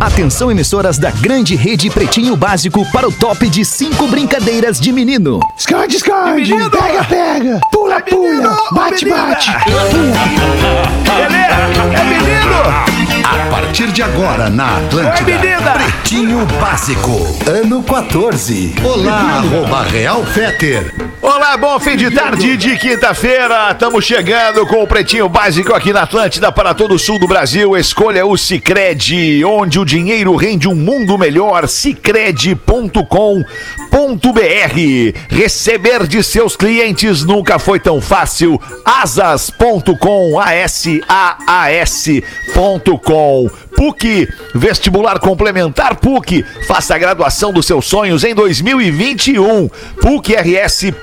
Atenção, emissoras da grande rede Pretinho Básico para o top de cinco brincadeiras de menino. Esconde, esconde. Menino. Pega, pega. Pula, pula. Bate, bate. Ele é menino! A partir de agora na Atlântida. Menina. Pretinho Básico, ano 14. Olá, arroba Real Feter. Olá, bom fim de tarde de quinta-feira. Estamos chegando com o Pretinho Básico aqui na Atlântida para todo o sul do Brasil. Escolha o Cicred, onde o dinheiro rende um mundo melhor. Cicred.com.br. Receber de seus clientes nunca foi tão fácil. Asas.com, A-S-A-A-S.com. PUC, vestibular complementar PUC. Faça a graduação dos seus sonhos em 2021. PUCRS.br.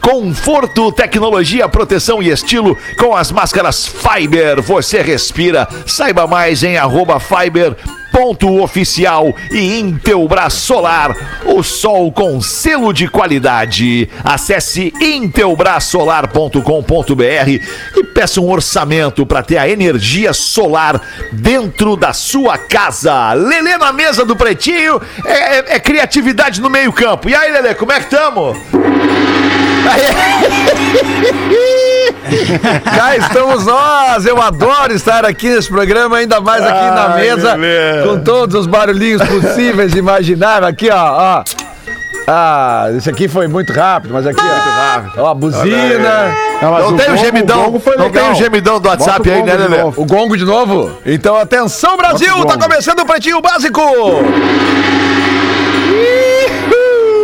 Conforto, tecnologia, proteção e estilo com as máscaras Fiber. Você respira. Saiba mais em arroba Fiber ponto oficial e Intelbras Solar, o sol com selo de qualidade. Acesse intelbrasolar.com.br e peça um orçamento para ter a energia solar dentro da sua casa. Lelê na mesa do Pretinho é, é- é criatividade no meio campo. E aí, Lelê, como é que estamos? Cá estamos nós! Eu adoro estar aqui nesse programa, ainda mais aqui na Ai, mesa, Lelê. com todos os barulhinhos possíveis e imagináveis. Aqui, ó, ó. Ah, esse aqui foi muito rápido, mas aqui, ó. Ó, a buzina. Não, Não tem o gongo- gemidão, gongo foi não tem o gemidão do WhatsApp o aí, né, gongo de Lelê? novo. O gongo de novo? Então, atenção, Brasil! O Tá começando o Pretinho Básico!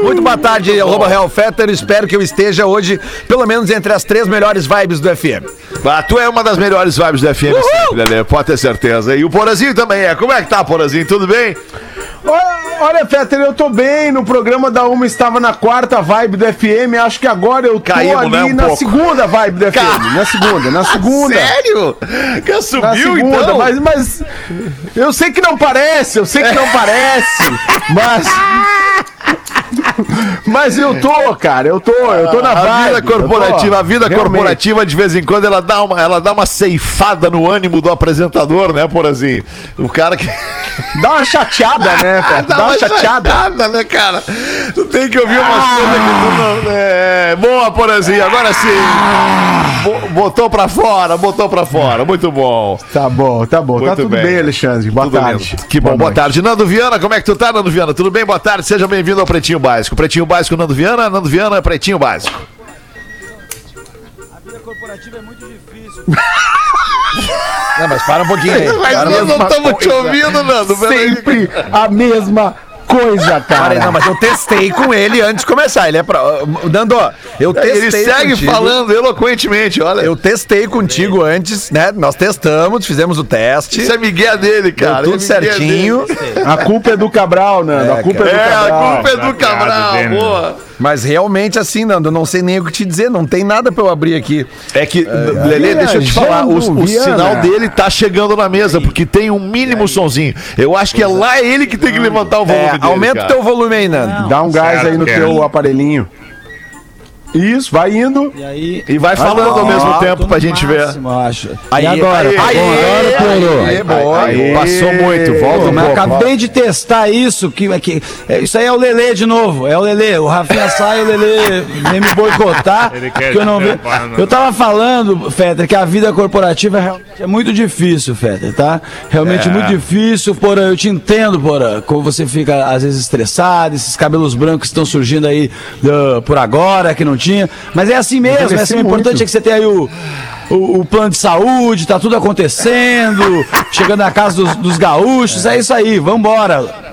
Muito boa tarde, arroba Real Fetter. Espero que eu esteja hoje, pelo menos, entre as três melhores vibes do FM. Ah, tu é uma das melhores vibes do FM, sempre, Lelê, pode ter certeza. E o Porazinho também é. Como é que tá, Porazinho? Tudo bem? Olha, Fetter, eu tô bem. No programa da Uma estava na quarta vibe do FM. Acho que agora eu tô Caímos, ali né, um na pouco. segunda vibe do FM. Na segunda, na segunda. Sério? Que Na subiu, segunda, então? mas, mas eu sei que não parece, eu sei que não parece, mas mas eu tô, cara, eu tô, eu tô na A vibe. vida corporativa, a vida realmente. corporativa, de vez em quando, ela dá, uma, ela dá uma ceifada no ânimo do apresentador, né, Porazinho? O cara que. Dá uma chateada, né, Fetter? Dá uma chateada. né, cara? Tu tem que ouvir umas coisas que tu não. É, boa, Porazinho, agora sim. Bo- Botou pra fora, botou pra fora. Muito bom. Tá bom, tá bom. tá Muito tudo bem. bem, Alexandre. Boa Tudo tarde. bem. Que bom, boa, tarde. Nando Viana, como é que tu tá, Nando Viana? Tudo bem? Boa tarde, seja bem-vindo ao Pretinho Básico. Pretinho Básico, Nando Viana, Nando Viana, Pretinho Básico. Não, mas para um pouquinho aí. Mas Para, nós não estamos te ouvindo, Nando. Sempre a mesma coisa, cara. não, mas eu testei com ele antes de começar. Ele é pra. Dando, ó, eu testei. Ele segue contigo. falando eloquentemente, olha. Eu testei contigo antes, né? Nós testamos, fizemos o teste. Isso é Miguel dele, cara. Deu tudo É certinho. dele. A culpa é do Cabral, Nando. a culpa é, do É, a Cabral. culpa é do Cabral, boa. Mas realmente, assim, Nando, eu não sei nem o que te dizer. Não tem nada pra eu abrir aqui. É que, Lelê, deixa eu te falar, o, o sinal dele tá chegando na mesa, porque tem um mínimo sonzinho. Eu acho que é lá ele que tem que levantar o volume É, dele, aumenta o teu volume aí, Nando. Dá um gás aí no teu aparelhinho. Isso, vai indo. E aí. E vai falando ao mesmo Ó, tempo pra gente ver. máximo, eu acho. Aí, e agora? aí, tá bom, aí, agora piorou. aí. Aí, Passou muito, volta um Mas pouco. acabei de testar isso, que, que é, isso aí é o Lelê de novo, é o Lelê. O Rafinha sai, o Lelê vem me boicotar. que eu, não ve... eu tava falando, Fetter, que a vida corporativa é realmente é muito difícil, Fetter, tá? Realmente É. muito difícil, Porã, eu te entendo, Porã, como você fica às vezes estressado, esses cabelos brancos estão surgindo aí ah, por agora, que não Mas é assim mesmo, é assim, o importante é que você tem aí o, o, o plano de saúde, tá tudo acontecendo, chegando na casa dos, dos gaúchos, é isso aí, vambora.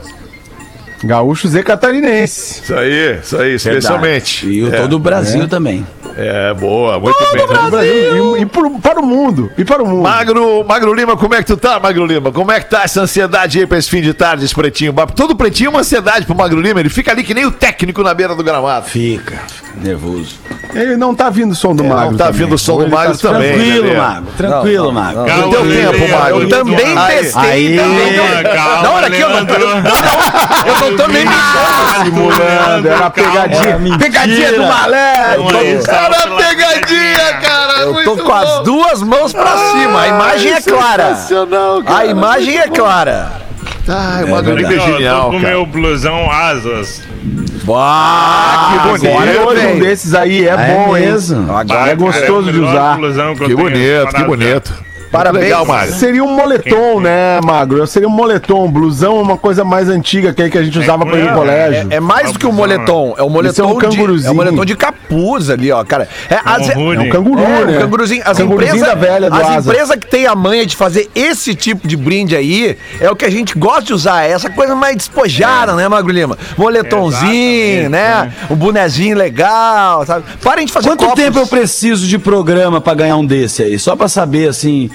Gaúcho Z catarinense. Isso aí, isso aí, especialmente. E o é, todo o Brasil também. É, boa, muito bem. No Brasil, e, e pro- para o mundo. E para o mundo. Magro, Magro Lima, como é que tu tá, Magro Lima? Como é que tá essa ansiedade aí pra esse fim de tarde, esse pretinho? Todo pretinho é uma ansiedade pro Magro Lima, ele fica ali que nem o técnico na beira do gramado. Fica, nervoso. Ele não tá vindo o som do É, Magro. não tá também. vindo o som do tá Magro se também. Tranquilo, Lelê. Mago, tranquilo, Mago. No teu tempo, Magro. Eu também testei. Aí. também. Calma, Não, olha aqui, eu não, Leandro. eu não, eu tô nem Simulando, era a Calma. pegadinha. Mentira. Pegadinha do malandro. É. Era pegadinha, cara! Eu tô com as duas mãos pra cima. A imagem é clara. A imagem é clara. Ai, uma Aqui, é genial, tô com cara. meu blusão asas. Ah, que bonito. Agora hoje um desses aí é, bom, hein? mesmo? Agora é gostoso de melhor usar. blusão que eu bonito, que bonito. Parabéns. Legal, Mário. Seria um moletom, né, Magro? Seria um moletom. Blusão é uma coisa mais antiga que, aí que a gente usava pra ir no é, colégio. É mais do que um moletom, é um Isso é moletom um de, canguruzinho. é um moletom de capuz ali, ó, cara. É, as- Um É um canguru, É, né? um canguruzinho. As Canguruzinho empresas, da velha do as empresas que têm a manha de fazer esse tipo de brinde aí é o que a gente gosta de usar. É essa coisa mais despojada, né, Magro Lima? Moletomzinho, né? né? Um bonezinho legal, sabe? Parem de fazer Quanto copos. tempo eu preciso de programa pra ganhar um desse aí? Só pra saber, assim,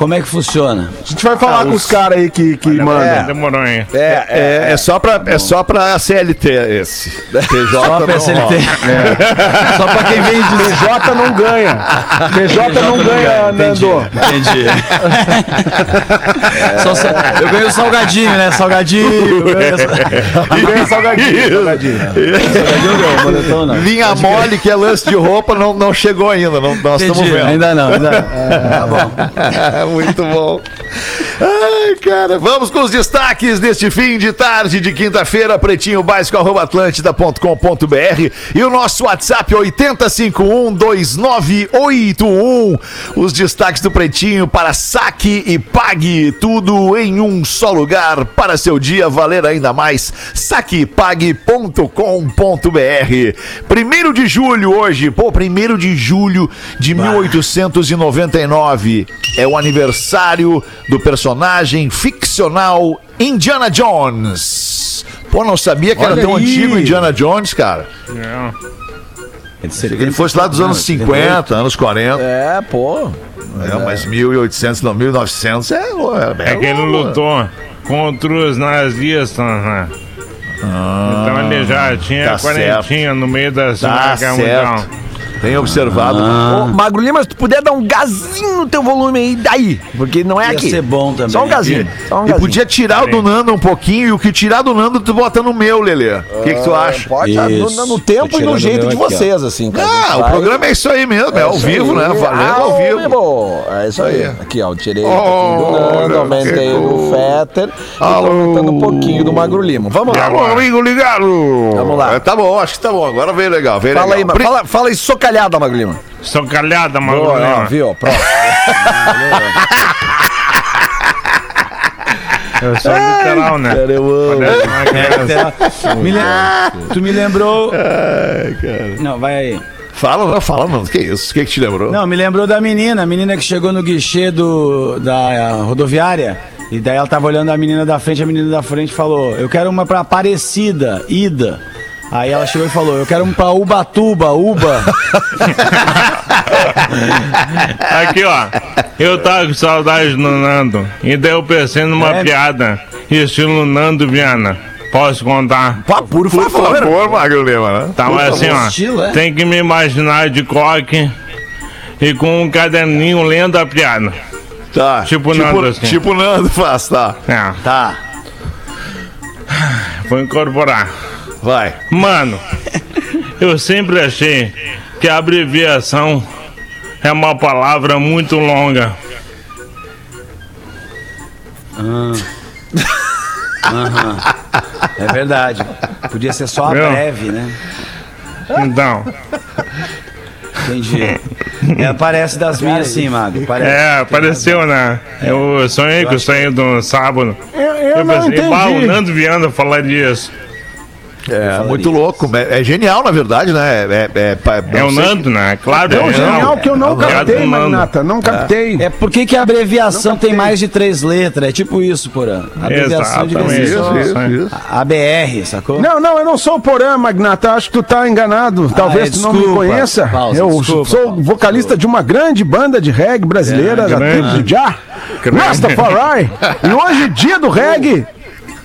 como é que funciona. A gente vai falar com os caras aí que, que mandam. Demorou, hein? É, é, É, é só pra, é só pra CLT esse. PJ Só não pra SLT. rola. Só pra quem vem de... PJ não ganha. PJ não ganha, Nando. Entendi. Só sa- eu ganho salgadinho, né? Salgadinho. eu ganho E ganha salgadinho. salgadinho. Salgadinho não, moletom não. Linha mole, que é lance de roupa, não, não chegou ainda. Não, nós estamos Entendi. vendo. Ainda não, ainda não. Tá bom. Muito bom. Ai, cara, vamos com os destaques deste fim de tarde de quinta-feira, pretinho básico, arroba atlântida.com.br e o nosso WhatsApp 80512981. Os destaques do pretinho para saque e pague, tudo em um só lugar para seu dia valer ainda mais. saquepague.com.br. Primeiro de julho hoje, pô, primeiro de julho de 1899 é o aniversário do personagem ficcional Indiana Jones. Pô, não sabia que era Olha tão aí. antigo Indiana Jones, cara. Não. Achei que ele fosse lá dos anos 50, anos 40. é, pô. É, mas 1800, não, 1900 é... é, É que ele lutou contra os nazistas, né? então ele já tinha tá quarentinha no meio da Tá Segunda Guerra Mundial. Tem observado. Ô, Magro Lima, se tu puder dar um gazinho no teu volume aí, daí. Porque não é Ia aqui. ser bom também. Só um gazinho. Só um E gazinho. podia tirar o do Nando um pouquinho, e o que tirar do Nando, tu bota no meu, Lelê. O que, que tu acha? Pode, tá no, Isso. no tempo e no o jeito de aqui, vocês, assim. cara. Ah, o Vai- programa é isso aí mesmo, é ao isso vivo, né? Valendo ao vivo. vivo. É isso aí. Aqui, ó, eu tirei Oh, do Nando, aumentei cool. Fetter e tô aumentando um pouquinho do Magro Lima. Vamos lá. Alô, amigo ligado! Vamos lá. É, tá bom, acho que tá bom. Agora veio legal, veio Fala aí, ma- fala, fala aí socalhada, Magro Lima. Sou calhada, Boa, Magro ó, Lima. viu? Pronto. Eu sou literal, né? Parece uma criança. Me lem- Tu me lembrou. Não, vai aí. Fala, não, fala, não. Que isso? O que, que te lembrou? Não, me lembrou da menina, a menina que chegou no guichê do, da rodoviária. E daí ela tava olhando a menina da frente, a menina da frente falou: Eu quero uma pra Aparecida, Ida. Aí ela chegou e falou: Eu quero uma pra Ubatuba, Uba. Aqui, ó. Eu tava com saudade do Nando. E daí eu pensei numa É? piada. Estilo Nando Viana. Posso contar? Pá, por Por favor. favor, Magro Lima, né? Tava assim, ó. Estilo, é? Tem que me imaginar de coque e com um caderninho lendo a piada. Tá. Tipo Nando, assim. Tipo Nando faz, tá. É, Tá. vou incorporar. Vai. Mano, eu sempre achei que a abreviação é uma palavra muito longa. É verdade. Podia ser só a Meu. breve, né? Então, Entendi. É, parece das minhas sim, Mago. Parece. é, apareceu, né? Eu sonhei com isso aí do sábado. Eu, eu Eu não pensei, bah, o entendi. Nando Viana falar disso. É muito louco. É, é genial, na verdade, né? É, é, é, É o Nando, né? Claro, Tão é genial que eu não Obrigado, captei. Magnata. Não captei. É porque que a abreviação tem mais de três letras. É tipo isso, Porã. A abreviação só Isso, isso, isso. ABR, sacou? Não, não, eu não sou o Porã, Magnata. Acho que tu tá enganado. Talvez é, tu não me desculpa. conheça. Pausa, eu desculpa, sou Pausa. vocalista de uma grande banda de reggae brasileira, da grande. tribo de Já. Rastafari. E hoje, dia do reggae.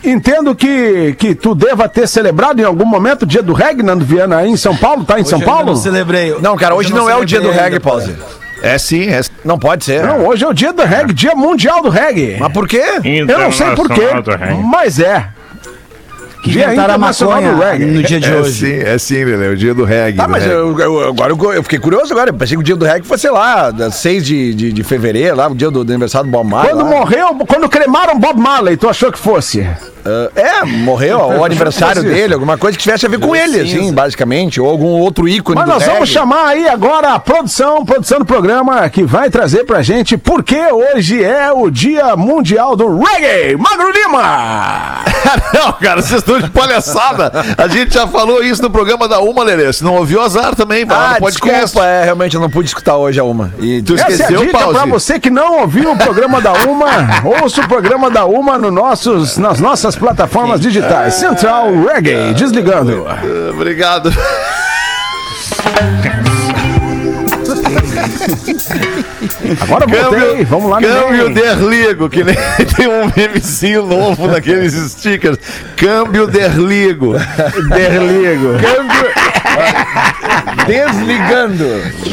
Entendo que, que tu deva ter celebrado em algum momento o dia do reggae, Nando Viana, aí em São Paulo. Tá em São Hoje eu ainda Paulo? Não celebrei. Não, cara, hoje eu não é o dia do reggae, Pause. É sim, é sim. Não pode ser. Não, hoje é o dia do reggae, dia mundial do reggae. Mas por quê? Eu não sei por quê, mas é. que Dia inventaram a Internacional do maconha Reggae. no dia de É hoje. sim, é sim, Lelê, o dia do reggae. Tá, do mas reggae. eu, eu- agora eu, eu fiquei curioso agora. Eu pensei que o dia do reggae fosse, sei lá, da 6 de, de, de fevereiro, lá, o dia do, do aniversário do Bob Marley. Quando lá. morreu, quando cremaram Bob Marley, tu achou que fosse? Ah, é, morreu, o aniversário dele, alguma coisa que tivesse a ver com ele, assim, basicamente, ou algum outro ícone Mas do nós vamos reggae. chamar aí agora a produção, produção do programa que vai trazer pra gente porque hoje é o Dia Mundial do Reggae. Magro Lima! Não, cara, vocês estão de palhaçada. A gente já falou isso no programa da Uma, Lelê. Se não ouviu, azar também. Vai lá Ah, no podcast. desculpa, é, realmente eu não pude escutar hoje a uma. E, Tu Essa é a esqueceu, dica Pause? pra você que não ouviu o programa da Uma. ouça o programa da Uma no nossos, nas nossas plataformas digitais. Central Reggae, desligando. Ah, Obrigado. Agora voltei, vamos lá Câmbio derligo, que nem tem um memezinho novo naqueles stickers. Câmbio derligo. Derligo. desligando.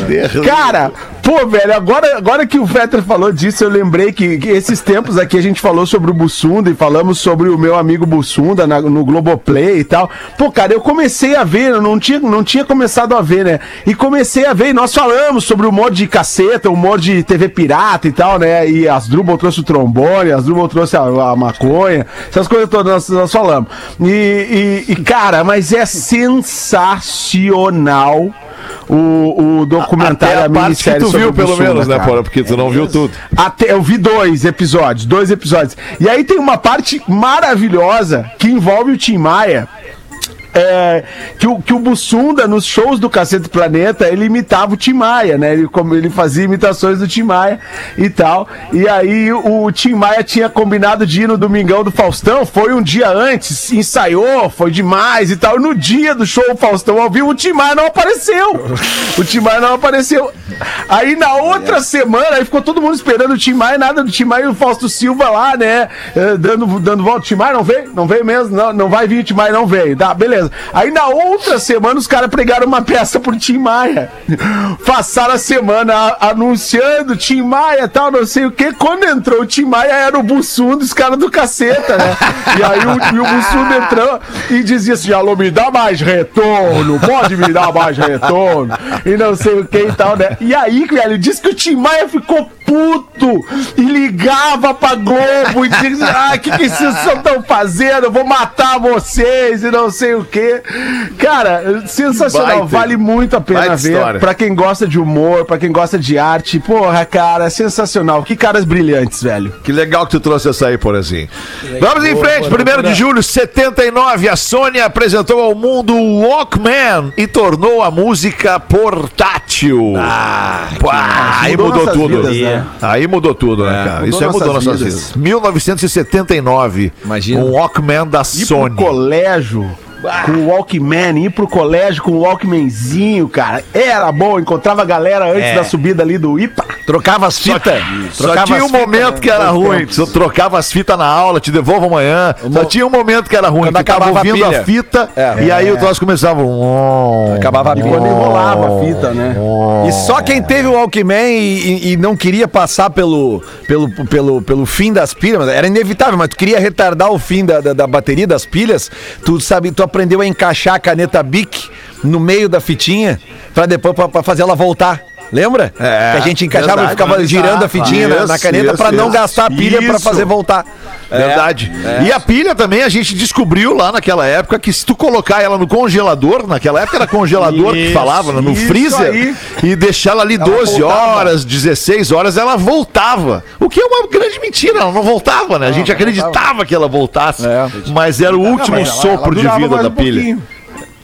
Derligo. Cara, pô, velho, agora, agora que o Fetter falou disso, eu lembrei que, que esses tempos aqui a gente falou sobre o Bussunda e falamos sobre o meu amigo Bussunda na- no Globoplay e tal. Pô, cara, eu comecei a ver, eu não tinha, não tinha começado a ver, né? E comecei a ver, e nós falamos sobre o humor de caceta, o humor de TV pirata e tal, né? E as Drubal trouxe o trombone, as Drubal trouxe a, a maconha, essas coisas todas nós, nós falamos. E, e- e, cara, mas é sensacional o, o documentário, Até a, a parte que tu viu, pelo menos, né, cara. Porra? Porque tu não viu tudo. Até, eu vi dois episódios, dois episódios. E aí tem uma parte maravilhosa que envolve o Tim Maia. É, que, o, que o Bussunda, nos shows do Cacete Planeta, ele imitava o Tim Maia, né? Ele, como ele fazia imitações do Tim Maia e tal. E aí o Tim Maia tinha combinado de ir no Domingão do Faustão, foi um dia antes, ensaiou, foi demais e tal. No dia do show Faustão ao vivo, o Tim Maia não apareceu. O Tim Maia não apareceu. Aí na outra semana, aí ficou todo mundo esperando o Tim Maia, nada do Tim Maia e o Fausto Silva lá, né? eh, Dando, dando volta. O Tim Maia não veio? Não veio mesmo? Não, não vai vir o Tim Maia, não veio. Tá, beleza. Aí na outra semana os caras pregaram uma peça pro Tim Maia. Passaram a semana anunciando Tim Maia tal, não sei o que. Quando entrou o Tim Maia era o Bussum dos caras do caceta, né? E aí o, o Bussum entrou e dizia assim: Alô, me dá mais retorno, pode me dar mais retorno. E não sei o que e tal, né? E aí, velho, disse que o Tim Maia ficou puto e ligava pra Globo e dizia: Ah, o que, que vocês estão fazendo? Eu vou matar vocês e não sei o que. Cara, sensacional. Baita. Vale muito a pena Baita ver. história. Pra quem gosta de humor, pra quem gosta de arte. Porra, cara, sensacional. Que caras brilhantes, velho. Que legal que tu trouxe essa aí, Porazinho. Vamos em frente, 1 de julho, 79, a Sony apresentou ao mundo o Walkman e tornou a música portátil. Ah, aí mudou tudo. vidas, né? Aí mudou tudo, né, cara? mudou Isso aí mudou nossas vidas. vidas. 1979, Imagina. um Walkman da Ir Sony. pro colégio com o Walkman, ir pro colégio com o Walkmanzinho, cara. Era bom, encontrava a galera antes É. da subida ali do IPA. Trocava as fitas. Só tinha um momento né? que era ruim. tempos. Trocava as fitas na aula, te devolvo amanhã. Só tinha um momento que era ruim. Quando acabava a ouvindo a, pilha. fita É. e aí o troço começava. Acabava a E pilha. quando enrolava a fita, né? E só quem teve o Walkman e, e- e não queria passar pelo, pelo, pelo, pelo fim das pilhas, era inevitável, mas tu queria retardar o fim da, da, da bateria das pilhas, tu sabe, tu aprendeu a encaixar a caneta Bic no meio da fitinha pra depois pra, pra fazer ela voltar. Lembra? É, que a gente encaixava verdade. e ficava girando a fitinha na, na Isso, caneta pra isso, não isso. gastar a pilha pra Isso. fazer voltar. Verdade. E a pilha também a gente descobriu lá naquela época que se tu colocar ela no congelador, naquela época era congelador que Isso, falava, né, no isso freezer, aí. e deixar ela ali 12 voltava. horas, 16 horas, ela voltava. O que é uma grande mentira, ela não voltava, né? A gente acreditava que ela voltasse, É. mas era o último ela- sopro ela de vida da um pilha. pouquinho.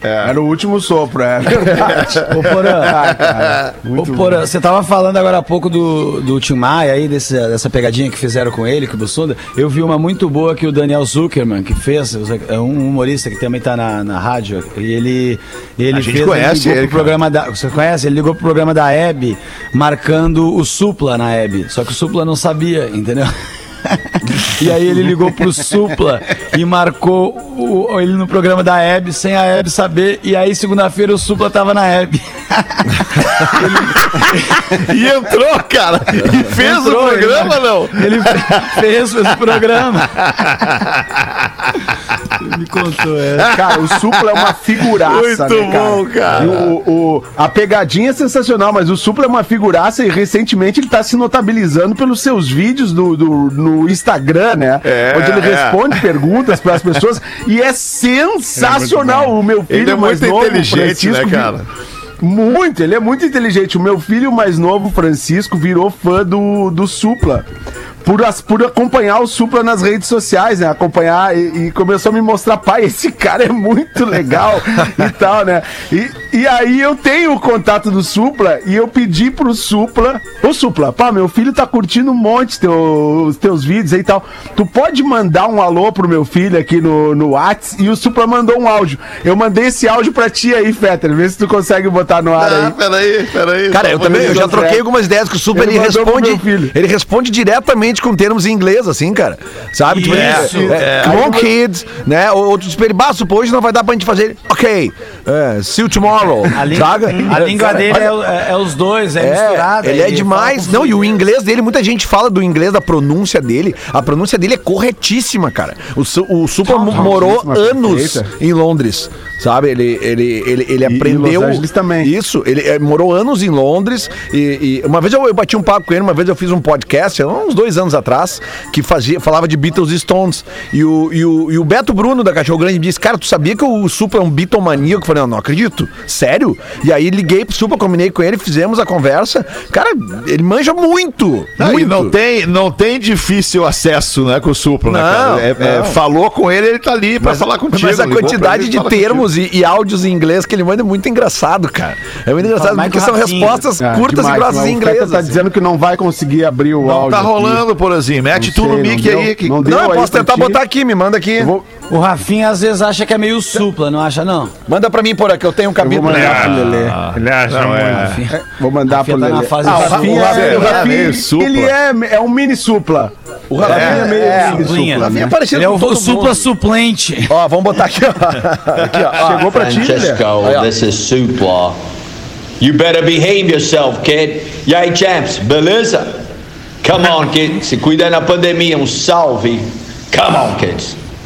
Era o último sopro, é verdade. Ô, Porã, Ah, Ô, Porã, você tava falando agora há pouco do, do Tim Maia aí, desse, dessa pegadinha que fizeram com ele, com o Bussunda. Eu vi uma muito boa que o Daniel Zuckerman, que fez, é um humorista que também tá na, na rádio, e ele, ele A gente fez, conhece ligou ele, pro programa da, Você conhece? Ele ligou pro programa da Hebe, marcando o Supla na Hebe. Só que o Supla não sabia, entendeu? E aí ele ligou pro Supla e marcou o- ele no programa da Hebe sem a Hebe saber. E aí segunda-feira o Supla tava na Hebe. E entrou, cara, e fez Entrou, o programa, ele- não? Ele fez, fez o programa. Me contou, é. Cara, o Supla é uma figuraça, Muito né, cara? bom, cara. O, o- a pegadinha é sensacional, mas o Supla é uma figuraça e recentemente ele tá se notabilizando pelos seus vídeos do, do- no Instagram, né? É, Onde ele é. responde perguntas para as pessoas e é sensacional. o meu filho Ele é mais muito novo, inteligente, né, cara? Muito, ele é muito inteligente. O meu filho mais novo, Francisco, virou fã do, do Supla. Por, as- por acompanhar o Supla nas redes sociais, né? Acompanhar e, e começou a me mostrar, pai, esse cara é muito legal e tal, né? E, e aí eu tenho o contato do Supla e eu pedi pro Supla, ô Supla, pá, meu filho tá curtindo um monte teu, os teus vídeos aí e tal. Tu pode mandar um alô pro meu filho aqui no, no Whats? E o Supla mandou um áudio. Eu mandei esse áudio pra ti aí, Fetter. Vê se tu consegue botar no ar Ah, aí. peraí, peraí. Cara, eu também eu já troquei algumas ideias com o Super, Ele ele, responde. Ele responde diretamente com termos em inglês, assim, cara. Sabe? Tipo, Isso. é, é, come on, kids, né? Ou outro tipo, ele, "Bah, Supa, hoje não vai dar pra gente fazer. Ok, é, see you tomorrow. A, língua- a língua dele é, é- é os dois, é, É, misturada. ele é demais. Não, e o inglês dele, muita gente fala do inglês, da pronúncia dele. A pronúncia dele é corretíssima, cara. O, o mo- morou anos perfeita. em Londres, sabe? Ele, ele, ele, ele E- aprendeu. Los Angeles também. Isso, ele eh, morou anos em Londres. E, e uma vez eu, eu bati um papo com ele, uma vez eu fiz um podcast, há uns dois anos atrás, que fazia, falava de Beatles e Stones. E o, e, o, e o Beto Bruno da Cachorro Grande disse: Cara, tu sabia que o Supra é um Beatle maníaco? Eu falei: Não, não acredito. Sério? E aí liguei pro Supra, combinei com ele, fizemos a conversa. Cara, ele manja muito. Não, e muito. não tem, não tem difícil acesso, né, com o Supla, né, cara? É- é, falou com ele, ele tá ali pra falar contigo. Mas a quantidade ele, de termos e, e áudios em inglês que ele manda é muito engraçado, cara. É muito engraçado, porque são respostas Ah, curtas demais, e grossas mas em inglês. tá assim. dizendo que não vai conseguir abrir o Não áudio. tá aqui. rolando, Porazinho. Mete Não tu no sei, mic não aí. Que... não Não, eu aí posso tentar ti? botar aqui, me manda aqui. Eu vou, O Rafinha às vezes acha que é meio supla, não acha, não? Manda pra mim, por aqui, eu tenho um eu vou cabelo. mandar pro Ah, Lelê. Ele acha Não, é. muito. Vou mandar pro tá na Lelê. fase Ah, o. Rafinha, O é, Rafinha o é Rafinha, meio supla. ele é, é um mini supla. O Rafinha é, meio é, mini suplinha. supla. Rafinha Né? é parecido Ele é com o, o supla mundo. suplente. Ó, vamos botar aqui, ó. Aqui, ó. Chegou pra ti, Lelê. Francesco, Aí, ó. this is Supla. You better behave yourself, kid. E aí, champs, beleza? Come on, kid. Se cuida na pandemia, um salve. Come on, kids.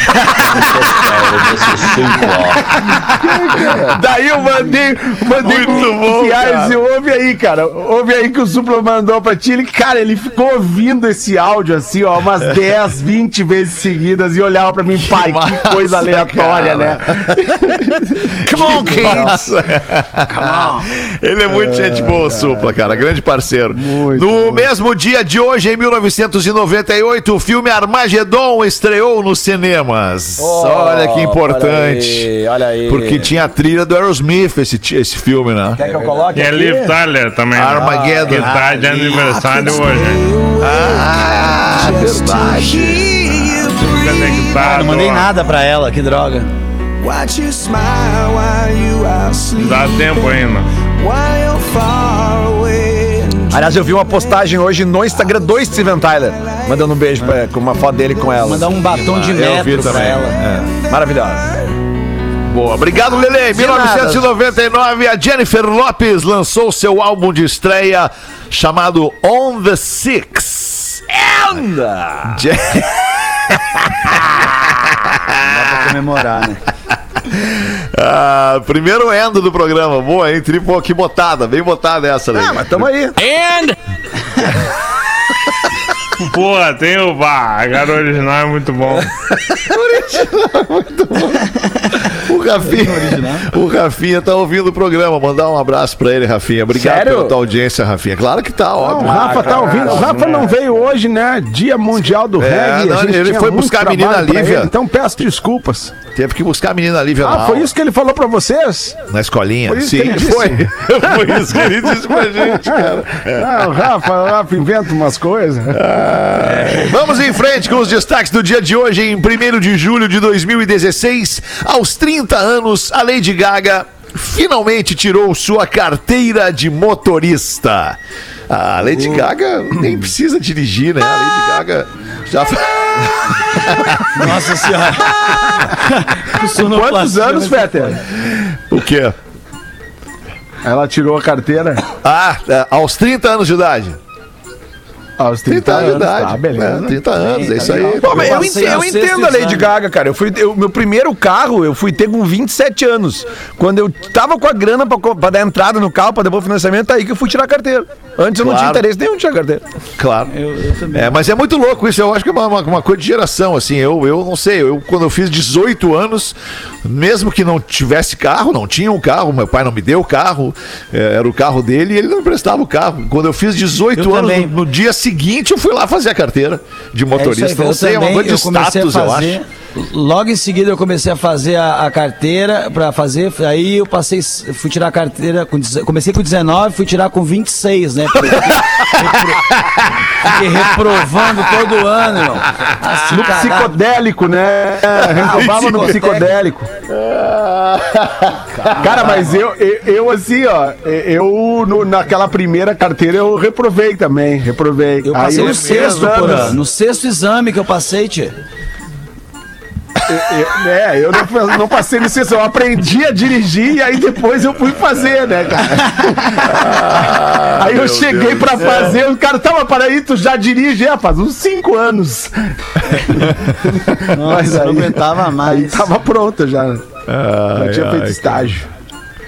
Daí eu mandei, mandei Muito bom, cara. e ouve aí, cara. Ouve aí que o Supla mandou pra ti. Ele, cara, ele ficou ouvindo esse áudio assim, ó, umas 10, 20 vezes seguidas e olhava pra mim, pai, que massa, coisa aleatória, cara. né? Come on, kids. Nossa. Ele é muito gente boa, Supla, cara. Grande parceiro. Muito no bom. mesmo dia de hoje, em 1998, o filme Armagedon estreou nos cinemas. olha que importante. Olha aí, olha aí. Porque tinha a trilha do Aerosmith, esse, esse filme, né? Quer que eu coloque E é? Liv Tyler também. Armageddon. Que tá de aniversário hoje. Ah, verdade. Conectado. Não mandei nada pra ela, que droga. Dá tempo ainda. Aliás, eu vi uma postagem hoje no Instagram do Steven Tyler, mandando um beijo pra, com uma foto dele com ela. Mandar um batom de Eu vi metro pra também. ela. É, maravilhosa. Boa. Obrigado, Lele. Em De nada. 1999, a Jennifer Lopes lançou seu álbum de estreia chamado On the Six. Anda! Je- Pra comemorar, né? Ah, primeiro endo do programa. Boa, hein? Tri, pô, que botada. Bem botada essa, Lele. Ah, mas tamo aí. Porra, tem o VAR. A cara original é muito bom. O Rafinha, o Rafinha tá ouvindo o programa. Mandar um abraço pra ele, Rafinha. Obrigado Sério? pela tua audiência, Rafinha. Claro que tá, O óbvio. Rafa tá ouvindo. O Rafa não veio hoje, né? Dia Mundial do É, Reggae. não, a gente ele foi buscar a menina Lívia. ele, Então peço desculpas. Teve que buscar a menina Lívia Ah, foi aula, isso que ele falou pra vocês? na escolinha. Foi Sim, foi. foi isso que ele disse pra gente, cara. Ah, o Rafa, o Rafa inventa umas coisas. Vamos em frente com os destaques do dia de hoje, em 1 de julho de 2016. Aos 30 anos, a Lady Gaga finalmente tirou sua carteira de motorista. A Lady Gaga nem precisa dirigir, né? A Lady Gaga já. Nossa senhora. Quantos anos, Fetter? o quê? Ela tirou a carteira. Ah, é, aos 30 anos de idade. Aos 30 anos de idade. Tá, beleza. É, 30 anos, é isso aí. Pô, mas eu, passei ente- eu entendo a Lady. Gaga, cara. Eu fui, eu- meu primeiro carro, eu fui ter com 27 anos. Quando eu tava com a grana pra, pra dar entrada no carro, pra depois o financiamento, aí que eu fui tirar a carteira. Antes eu não tinha interesse nenhum de carteira. Claro. Eu, eu também. É, mas é muito louco isso. Eu acho que é uma, uma, uma coisa de geração, assim. Eu, eu não sei. Eu, quando eu fiz 18 anos, mesmo que não tivesse carro, não tinha um carro, meu pai não me deu o carro, é, era o carro dele e ele não emprestava o carro. Quando eu fiz 18 Eu anos, no, no dia seguinte, eu fui lá fazer a carteira de É isso aí, motorista. não eu sei, é uma coisa de eu status, eu fazer- acho. Logo em seguida eu comecei a fazer a, a carteira pra fazer, aí eu passei, fui tirar a carteira, com, comecei com 19, fui tirar com 26, né? Porque fiquei, repro- fiquei reprovando todo ano, irmão. Assim, No caralho. psicodélico, né? Roubava no psicodélico. Cara, mas eu, eu, eu, assim, ó, eu no- naquela primeira carteira eu reprovei também, reprovei. Eu Aí passei no eu- sexto, porra. No sexto exame que eu passei, tia. Eu- É, eu não, não passei sexto, eu aprendi a dirigir e aí depois eu fui fazer, né, cara? aí eu cheguei pra fazer, o cara, tava para aí, tu já dirige, é, faz uns cinco anos. Mas eu não aí- aguentava Aí mais. tava pronto já. né? Já tinha feito estágio.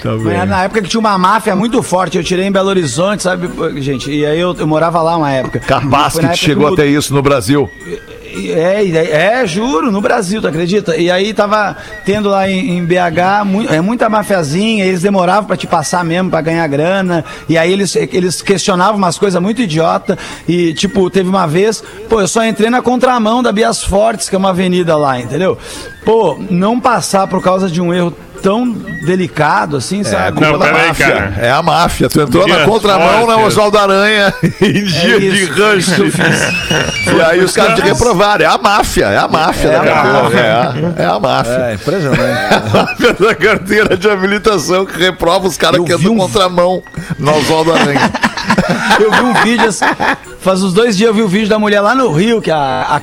Mas era na época que tinha uma máfia muito forte, eu tirei em Belo Horizonte, sabe, gente? E aí eu, eu morava lá uma época. Capaz que época chegou eu- até isso no Brasil. É, é, é, juro, no Brasil, tu acredita? E aí tava tendo lá em, em BH mu- é, muita mafiazinha, eles demoravam pra te passar mesmo, pra ganhar grana. E aí eles, eles questionavam umas coisas muito idiota. E, tipo, teve uma vez, pô, eu só entrei na contramão da Bias Fortes, que é uma avenida lá, entendeu? Pô, não passar por causa de um erro tão delicado assim, É a sabe? culpa Não, da peraí, máfia. cara. É a máfia. Tu entrou na contramão na fortes. Oswaldo Aranha em dia de É isso, eu fiz. E aí os caras te reprovaram. É a máfia, é a máfia da a carteira. É, a- é a máfia. É, impressionante. A máfia da carteira de habilitação que reprova os caras que andam um- contramão no Oswaldo Aranha. Eu vi um vídeo, assim, faz uns dois dias eu vi o vídeo da mulher lá no Rio, que a,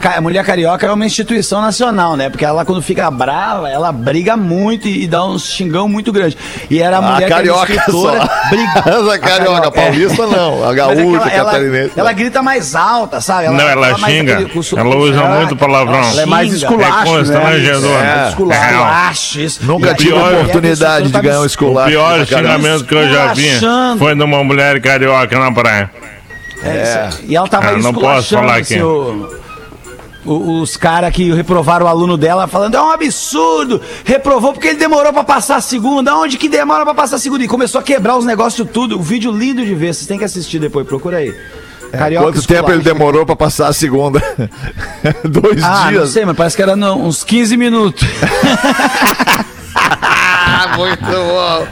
a, a mulher carioca é uma instituição nacional, né? Porque ela, quando fica brava, ela briga muito e, e dá um xingão muito grande. E era a A mulher que era carioca escritora, só. briga- Essa a carioca, paulista não. A é gaúcha, ela, ela, catarinense. ela grita mais alta, sabe? Não, ela mais xinga. su- Ela usa ela- muito palavrão. ela Ela é mais xinga. esculacho, É constrangedor. É. Esculacho, isso. Nunca tive a oportunidade de tá ganhar um me- O esculacho. pior xingamento que eu já vi foi de uma mulher carioca na praia. É, aí. E ela tava Ah, não posso falar aqui. o- o- os caras que reprovaram o aluno dela, falando, é um absurdo, reprovou porque ele demorou pra passar a segunda, onde que demora pra passar a segunda? E começou a quebrar os negócios tudo, o vídeo lindo de ver, vocês têm que assistir depois, procura aí. Carioca Quanto tempo ele demorou pra passar a segunda? Dois Ah, não dias. sei, mas parece que era não, uns 15 minutos, Ah, muito bom.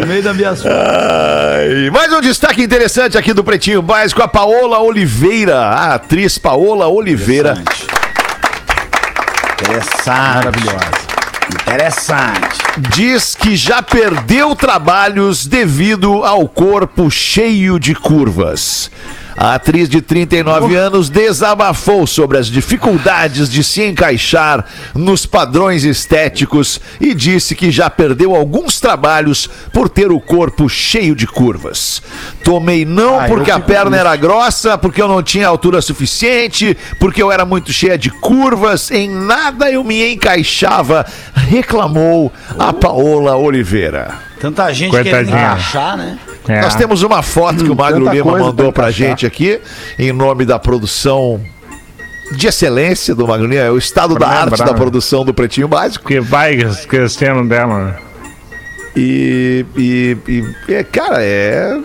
no meio da minha Ai, mais um destaque interessante aqui do Pretinho Básico, a Paola Oliveira, a atriz Paola Oliveira. Interessante. Maravilhosa. Interessante. diz que já perdeu trabalhos devido ao corpo cheio de curvas. A atriz de 39 anos desabafou sobre as dificuldades de se encaixar nos padrões estéticos e disse que já perdeu alguns trabalhos por ter o corpo cheio de curvas. Tomei não Ah, porque a perna era grossa, porque eu não tinha altura suficiente, porque eu era muito cheia de curvas, em nada eu me encaixava, reclamou a Paola Oliveira. Tanta gente querendo Coitadinha. encaixar, né? É. Nós temos uma foto que o Magro tanta Lima mandou pra gente aqui, em nome da produção de excelência do Magro Lima, é o estado da arte da produção do Pretinho Básico. Que vai esquecendo dela. E, e, e, é, cara, é.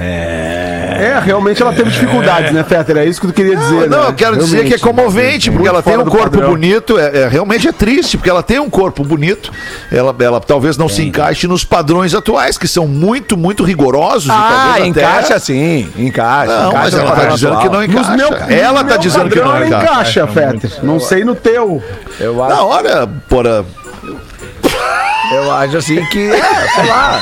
É, realmente ela teve dificuldades, né, Fetter? É isso que tu queria dizer, Não, né? eu quero dizer que é Realmente. comovente, porque ela tem um corpo padrão. bonito. É, é- realmente é triste, porque ela tem um corpo bonito. Ela, ela talvez não se encaixe nos padrões atuais, que são muito, muito rigorosos. e Ah, até- encaixa sim, encaixa. Não, encaixa mas ela tá padrão dizendo atual. que não encaixa. meu, ela tá meu dizendo que padrão não ela encaixa. encaixa, Fetter. Não sei no teu. Eu acho Na hora, porra. Eu acho assim que, é, sei lá,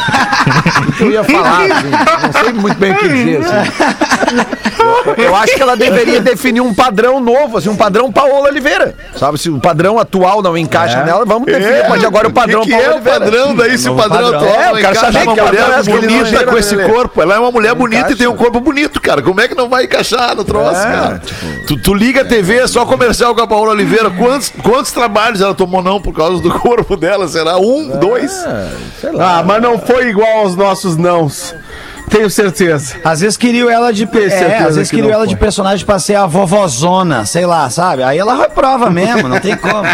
o que eu ia falar, assim, não sei muito bem o que dizer, assim. Eu, eu acho que ela deveria definir um padrão novo, assim, um padrão Paola Oliveira, sabe? Se o padrão atual não encaixa nela, vamos definir, mas agora o padrão que, que Paola é o Oliveira. padrão daí, se o padrão padrão. atual É, eu quero encaixa saber uma que mulher padrão é esse que ele não bonita com esse corpo. Ela é uma mulher bonita e tem um corpo bonito, cara. Como é que não vai encaixar no troço, É, cara? Tu, tu liga a TV, é só comercial com a Paola Oliveira. Quantos, quantos trabalhos ela tomou não por causa do corpo dela? Será? Um, dois? Sei lá. Ah, mas não foi igual aos nossos nãos. Tenho certeza. Às vezes queriam ela de. É, às vezes que queriam ela de foi. personagem pra ser a vovozona, sei lá, sabe? Aí ela reprova mesmo, não tem como.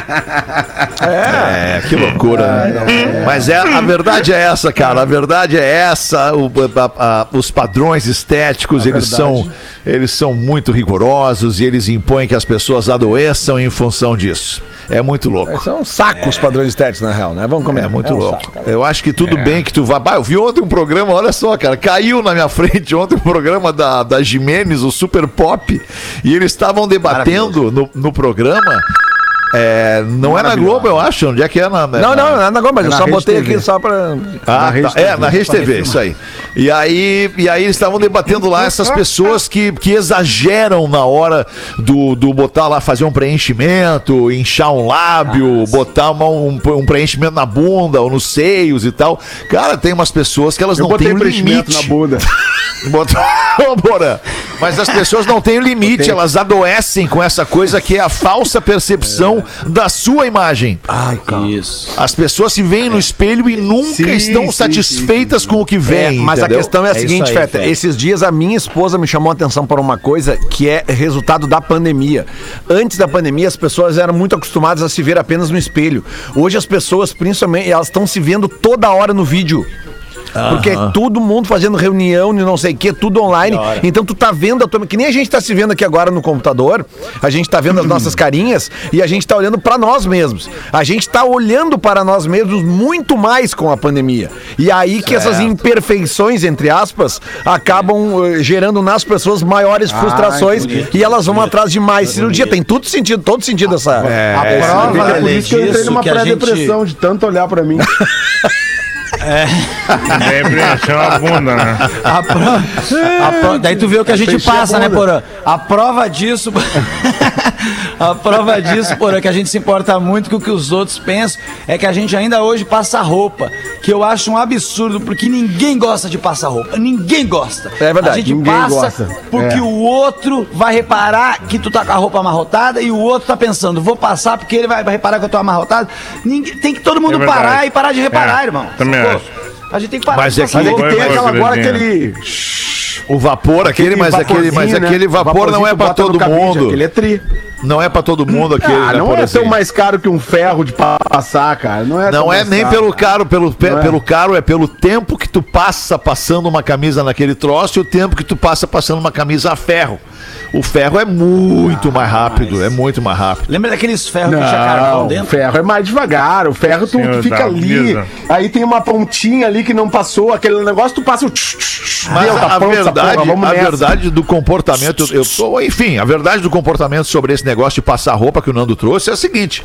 É, que loucura. né? Mas é, a verdade é essa, cara. A verdade é essa. O- a- a- os padrões estéticos, eles são, eles são muito rigorosos e eles impõem que as pessoas adoeçam em função disso. É muito louco. São sacos padrões estéticos, na real, né? Vamos comer. É muito um louco. saco. Eu acho que tudo bem que tu vá. Eu vi ontem um programa, olha só, cara. Caiu na minha frente ontem um programa da, da Jimenez, o Super Pop. E eles estavam debatendo no, no programa. É, não é na Globo, eu acho. Onde é que é na. Não, não, não é na Globo, mas eu na só Rede botei TV. aqui só pra. Ah, Rede tá. É, na Rede TV, isso aí. E aí, e aí eles estavam debatendo lá essas pessoas que, que exageram na hora do, do botar lá, fazer um preenchimento, inchar um lábio, botar uma- um, um preenchimento na bunda ou nos seios e tal. Cara, tem umas pessoas que elas Eu não têm preenchimento limite. na bunda. Botou- Porã, Mas as pessoas não têm limite, elas adoecem com essa coisa que é a falsa percepção da sua imagem. Isso. As pessoas se veem no espelho e nunca Sim, estão sim, satisfeitas com o que É, vem. mas entendeu? a questão é a É seguinte, aí, Feta. Feta. Esses dias a minha esposa me chamou a atenção para uma coisa que é resultado da pandemia. Antes da pandemia, as pessoas eram muito acostumadas a se ver apenas no espelho. Hoje as pessoas, principalmente, elas estão se vendo toda hora no vídeo. Porque é todo mundo fazendo reunião e não sei o que, tudo online. Então tu tá vendo a tua. Que nem a gente tá se vendo aqui agora no computador, a gente tá vendo as nossas carinhas e a gente tá olhando para nós mesmos. A gente tá olhando para nós mesmos muito mais com a pandemia. E aí que essas imperfeições, entre aspas, acabam eh, gerando nas pessoas maiores frustrações e elas vão atrás de mais cirurgia. Tem tudo sentido, todo sentido essa. a É prova por Lelê, isso que eu entrei numa pré-depressão de tanto olhar pra mim. Daí preencheu a bunda, né? A pro- a pro- Daí tu vê o que a gente Fechei a passa, né, bunda. Porã? A prova disso. a prova disso, Porã, que a gente se importa muito com o que os outros pensam, é que a gente ainda hoje passa roupa. Que eu acho um absurdo, porque ninguém gosta de passar roupa. Ninguém gosta. É verdade, A gente ninguém passa gosta. porque É. o outro vai reparar que tu tá com a roupa amarrotada e o outro tá pensando, vou passar porque ele vai reparar que eu tô amarrotado. Ninguém, tem que todo mundo É parar e parar de reparar, É, irmão. também Sacou? A gente tem que parar Mas de é que- Mas é que tem aquela agora aquele. O vapor, aquele, mas aquele, mas vaporzinho, né? aquele vapor não é pra todo mundo. Aquele é tri. Não é pra todo mundo aquele. Ah, né, não é tão mais caro que um ferro de pa- passar, cara. Não é Não é nem caro. pelo caro, pelo, pe- Não é. pelo caro, é pelo tempo que tu passa passando uma camisa naquele troço e o tempo que tu passa passando uma camisa a ferro. O ferro é muito mais rápido, é muito mais rápido. Lembra daqueles ferros que tinha carvão Não, o dentro? ferro é mais devagar. O ferro tu, tu fica ali. mesa. Aí tem uma pontinha ali que não passou. Aquele negócio tu passa o. tch, tch, Mas deu, a, tá a pronto verdade, porra, a nessa. verdade do comportamento, eu, eu- enfim, a verdade do comportamento sobre esse negócio de passar roupa que o Nando trouxe é a seguinte,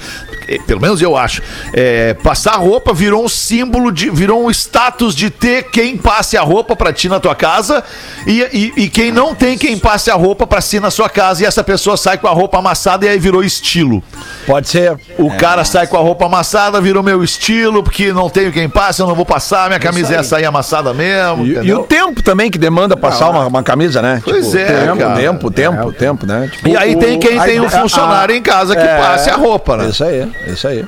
eh, pelo menos eu acho, é, passar roupa virou um símbolo de, virou um status de ter quem passe a roupa pra ti na tua casa e, e, e quem não tem quem passe a roupa pra si na sua casa e essa pessoa sai com a roupa amassada e aí virou estilo. Pode ser. O cara sai com a roupa amassada, virou meu estilo, porque não tenho quem passe, eu não vou passar, minha camisa ia sair amassada mesmo. E, e o tempo também que demanda passar uma, uma camisa, né? Pois é, tempo, cara. tempo, tempo, tempo, né? Tipo, E aí tem quem o- tem um funcionário em casa que é, passe a roupa, né? Isso aí, isso aí.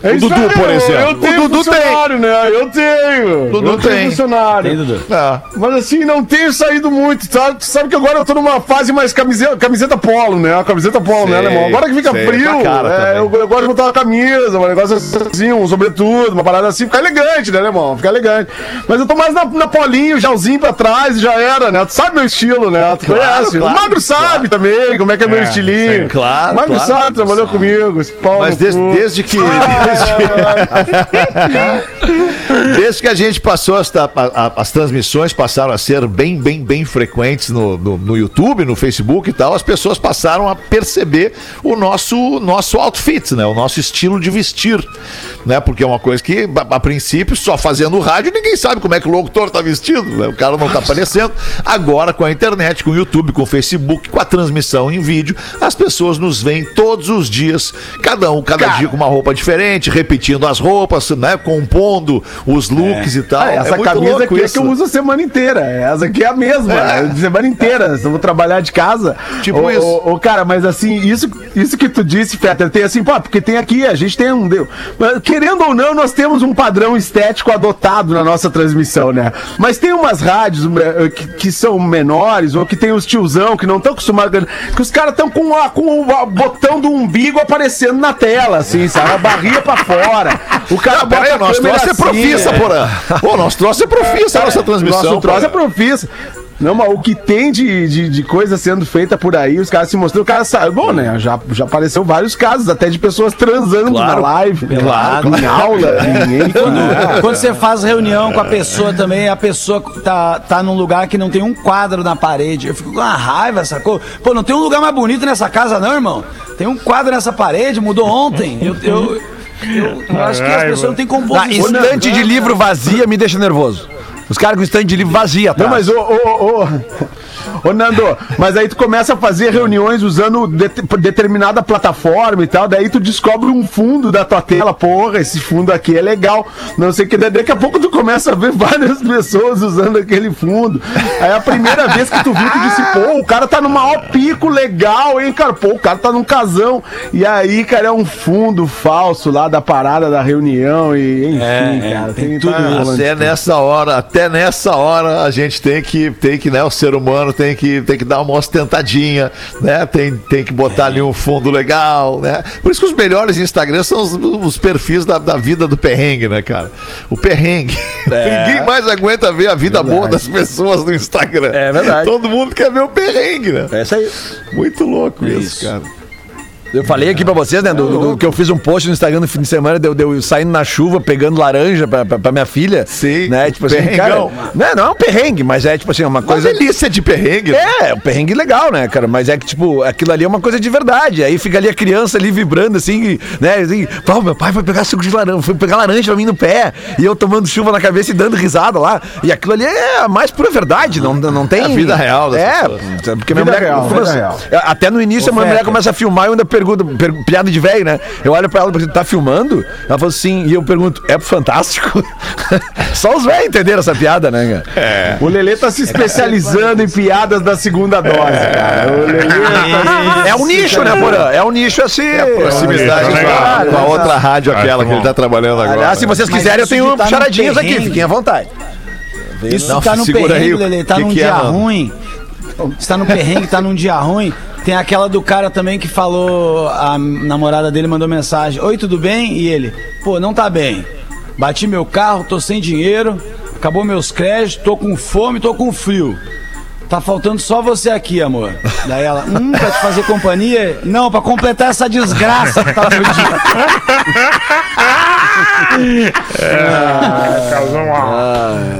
É O Dudu, por exemplo. Eu tenho O Dudu funcionário, né? Eu tenho. Dudu eu tenho tem. funcionário. Tem, Dudu? É. Mas assim, não tenho saído muito, tá? Tu sabe que agora eu tô numa fase mais camiseta, camiseta polo, né? A camiseta polo, né, Sei, alemão? Agora que fica sei, frio, cara é, eu, eu gosto de botar uma camisa, um negócio assim, um sobretudo, uma parada assim, fica elegante, né, alemão? Fica elegante. Mas eu tô mais na, na polinho, gelzinho pra trás já era, né? Tu sabe meu estilo, né? Tu Claro, conhece. claro, o Magro sabe também como é que é, meu É, estilinho. sim, claro, O Magro claro. sabe, trabalhou comigo, esse pau Mas desde, desde que. Desde que a gente passou as, a- a- as transmissões passaram a ser bem, bem, bem frequentes no, no, no YouTube, no Facebook e tal, as pessoas passaram a perceber o nosso, nosso outfit, né? O nosso estilo de vestir, né? Porque é uma coisa que, a, a princípio, só fazendo rádio, ninguém sabe como é que o locutor tá vestido, né? O cara não tá aparecendo. Agora, com a internet, com o YouTube, com o Facebook, com a transmissão em vídeo, as pessoas nos veem todos os dias, cada um, cada dia com uma roupa diferente, repetindo as roupas, né? Compondo os looks e tal. Ah, essa É camisa aqui é que eu uso a semana inteira. Essa aqui é a mesma. É. a Semana inteira. Eu vou trabalhar de casa. Tipo Ô, isso. ô, ô, cara, mas assim, isso, isso que tu disse, Fetter, tem assim, pô, porque tem aqui, a gente tem um. Querendo ou não, nós temos um padrão estético adotado na nossa transmissão, né? Mas tem umas rádios eh, que, que são menores, ou que tem os tiozão que não estão acostumados. Que os caras estão com, a- com o botão do umbigo aparecendo na tela, assim, sabe? A barriga pra fora. O cara Não, peraí, bota o a nosso troço é assim, profissa, é. porra. Pô, nosso troço é profissa a nossa transmissão. Nosso troço é profissa. Não, mas o que tem de, de, de coisa sendo feita por aí, os caras se mostrando, o cara sabe. Bom, né? Já, já apareceu vários casos, até de pessoas transando na live, Claro. em aula, em Quando, quando você faz reunião com a pessoa também, a pessoa tá, tá num lugar que não tem um quadro na parede. Eu fico com uma raiva, sacou? Pô, não tem um lugar mais bonito nessa casa, não, irmão? Tem um quadro nessa parede, mudou ontem. Eu, eu, eu, eu acho que as pessoas não têm Ah, composição. estante de livro vazia me deixa nervoso. Os caras com estante de livro vazia, tá? Não, mas ô, ô, ô, ô, Nando, mas aí tu começa a fazer reuniões usando det- determinada plataforma e tal, daí tu descobre um fundo da tua tela, porra, esse fundo aqui é legal, não sei o que, daqui a pouco tu começa a ver várias pessoas usando aquele fundo, aí a primeira vez que tu viu, tu disse, pô, o cara tá no maior pico legal, hein, cara, pô, o cara tá num casão, e aí, cara, é um fundo falso lá da parada da reunião e, enfim, É, é, cara, tem tudo tá Até nessa hora, até nessa hora a gente tem que, tem que, né, o ser humano tem que, tem que dar uma ostentadinha, né? Tem, tem que botar ali um fundo legal, né? Por isso que os melhores Instagrams são os, os perfis da, da vida do perrengue, né, cara? O perrengue. Ninguém mais aguenta ver a vida boa das pessoas no Instagram. É verdade. Todo mundo quer ver o perrengue, né? É isso aí. Muito louco isso, isso. cara. Eu falei aqui pra vocês, né, do, do- que eu fiz um post no Instagram no fim de semana, deu, deu saindo na chuva, pegando laranja pra, pra, pra minha filha. Sim, Né, tipo assim, perrengão. cara, não, não é um perrengue, mas é tipo assim, uma Uma coisa... delícia de perrengue. né? É, é um perrengue legal, né, cara? Mas é que, tipo, aquilo ali é uma coisa de verdade. Aí fica ali a criança ali vibrando, assim, né? Assim, Pô, meu pai foi pegar suco de laranja, foi pegar laranja pra mim no pé, e eu tomando chuva na cabeça e dando risada lá. E aquilo ali é a mais pura verdade, não, não tem. É a vida real das É, pessoas. porque minha Vida mulher. real, vida real. Até no início, a minha mulher começa a filmar e eu ainda pergunto, pergu- piada de velho, né? Eu olho pra ela e pergunto, tá filmando? Ela falou sim, e eu pergunto, é fantástico? Só os velhos entenderam essa piada, né, cara? O Lelê tá se especializando em piadas da segunda dose, cara. O Lelê tá É um nicho, né, Porã? É um nicho assim. Proximidade É, com a, legal. com a outra rádio, aquela que ele tá trabalhando agora. Aliás, se vocês Mas quiserem, eu tenho tá charadinhas aqui, fiquem à vontade. Isso Não, tá no perrengue, o Lele, tá que num que é, dia mano? ruim. Está no perrengue, tá num dia ruim. Tem aquela do cara também que falou, a namorada dele mandou mensagem: Oi, tudo bem? E ele, pô, não tá bem. Bati meu carro, tô sem dinheiro, acabou meus créditos, tô com fome, tô com frio. Tá faltando só você aqui, amor. Daí ela, hum, pra te fazer companhia? Não, pra completar essa desgraça que tá no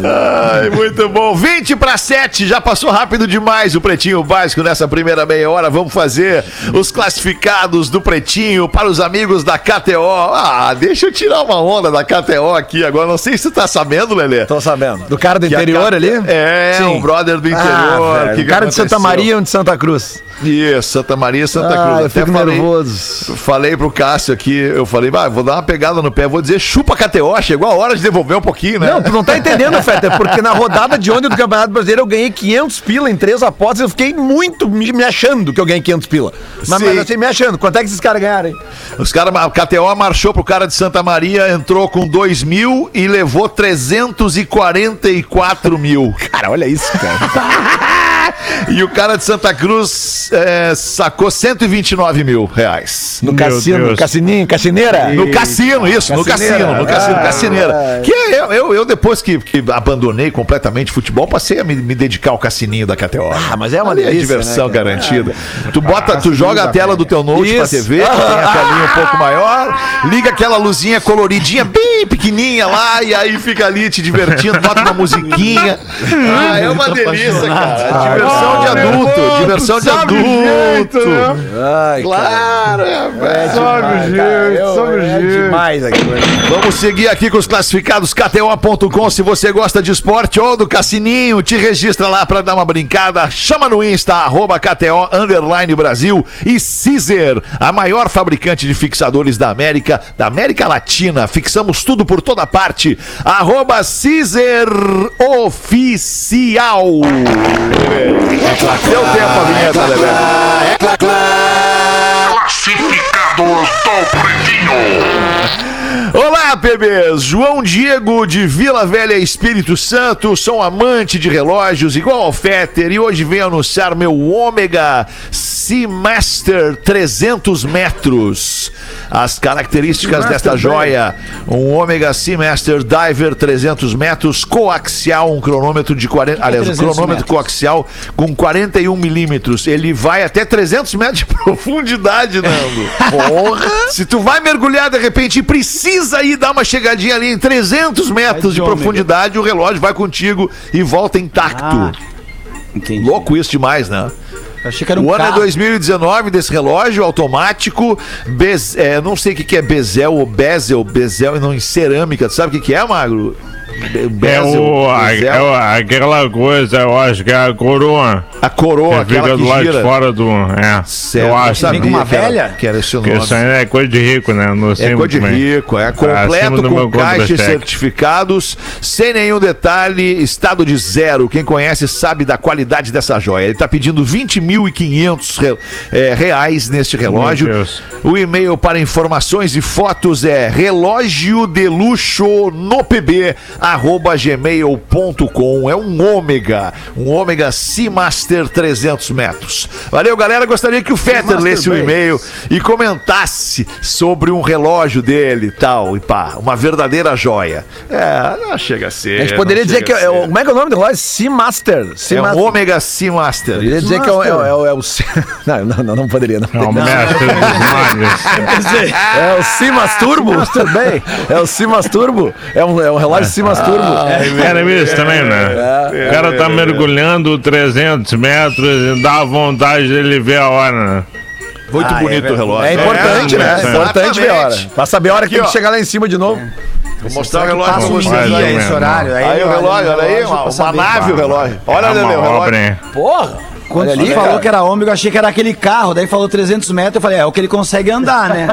Ai, muito bom. 20 para 7, já passou rápido demais o Pretinho Básico nessa primeira meia hora. Vamos fazer os classificados do Pretinho para os amigos da KTO. Ah, deixa eu tirar uma onda da KTO aqui agora. Não sei se você tá sabendo, Lelê. Tô sabendo. Do cara do Que interior K- ali? É, Sim. um brother do interior. Ah, velho, que o que cara de Santa? Maria ou de Santa Cruz? Isso, Santa Maria e Santa Ah, Cruz. eu Até fico falei, nervoso. falei pro Cássio aqui, eu falei, vai, vou dar uma pegada no pé, vou dizer chupa KTO, chegou a hora de devolver um pouquinho, né? Não, tu não tá entendendo, Feta, porque na rodada de ontem do Campeonato Brasileiro eu ganhei 500 pila em três apostas eu fiquei muito me, me achando que eu ganhei 500 pila. Mas, mas assim, me achando. Quanto é que esses caras ganharam, hein? Os caras, a KTO marchou pro cara de Santa Maria, entrou com 2 mil e levou 344 mil. Cara, olha isso, cara. e o cara de Santa Cruz é, sacou 129 mil reais. No Meu cassino, Deus. cassininho, cassineira. No cassino, isso, no cassino, no cassino, Ah, cassineira. Que eu, eu, eu, depois que, que abandonei completamente futebol, passei a me, me dedicar ao cassininho da KTO. Ah, mas é uma Ali delícia, diversão né, garantida. Tu bota, tu joga a tela do teu note pra Isso. TV, que tem a telinha um pouco maior, liga aquela luzinha coloridinha bem pequenininha lá, e aí fica ali te divertindo, bota uma musiquinha. Ah, é uma delícia, cara. Diversão de adulto, diversão de adulto. Ai, Claro, é, velho. Sobe o jeito, sobe o é jeito. demais ali. Vamos seguir aqui com os classificados KTO.com. Se você gosta de esporte ou do cassininho, te registra lá pra dar uma brincada. Chama no Insta, arroba KTO Underline Brasil e Caesar, a maior fabricante de fixadores da América, da América Latina. Fixamos tudo por toda parte. Arroba Caesar Oficial. Deu tempo a vinheta, Lelé. Olá, bebês! João Diego de Vila Velha Espírito Santo, sou amante de relógios igual ao Fetter e hoje venho anunciar meu Ômega Seamaster 300 metros. As características desta joia: um Ômega Seamaster Diver 300 metros coaxial, um cronômetro de 40, aliás, um 300 cronômetro metros? coaxial com 41 milímetros. Ele vai até 300 metros de profundidade, Nando. Porra! Se tu vai mergulhar de repente e precisa ir uma chegadinha ali em 300 metros de de profundidade, o relógio vai contigo e volta intacto. Ah. Louco isso demais, né? Eu achei que era um O ano é carro. 2019 desse relógio automático. Bez, é, não sei o que, que é bezel ou bezel, bezel e não em cerâmica. Tu sabe o que, que é, Magro? É, o, é o- aquela coisa, eu acho que é a coroa. a coroa, que aquela fica que do lado gira. de fora do. É. Certo, eu não acho. sabia uma que era- velha? Que era esse nome. isso aí é coisa de rico, né? No É coisa de rico, é completo com caixa e certificados, sem nenhum detalhe, estado de zero. Quem conhece sabe da qualidade dessa joia. Ele está pedindo 20.500 re- é, reais neste relógio. O e-mail para informações e fotos é relógio de luxo no pb arroba gmail.com. É um ômega, um ômega Seamaster 300 metros. Valeu, galera. Gostaria que o Fetter lesse o e-mail e comentasse sobre um relógio dele tal, e pá, uma verdadeira joia. É, não chega a ser. A gente poderia dizer que é, como é que é o nome do relógio? Seamaster. É Seamaster. um ômega Seamaster. Poderia dizer que é o. É, é, é o Se- não, não, não, não poderia. Não. É o mestre. É o Simas Turbo? Também. É o Simas Turbo. É um, é um relógio Simas Turbo. Era isso também, né? o cara tá mergulhando 300 metros e dá vontade dele ver a hora, né? Muito bonito o relógio. É importante, É, né? É importante ver a hora. Pra saber a hora que tem que chegar lá em cima de novo. Vou mostrar o relógio pra Passa um dia esse horário. Aí, Aí o relógio, olha aí, uma, uma nave o relógio. Olha, é o relógio. Porra! Quando ali, falou cara. que era ômega, eu achei que era aquele carro. Daí falou 300 metros, eu falei, é o que ele consegue andar, né?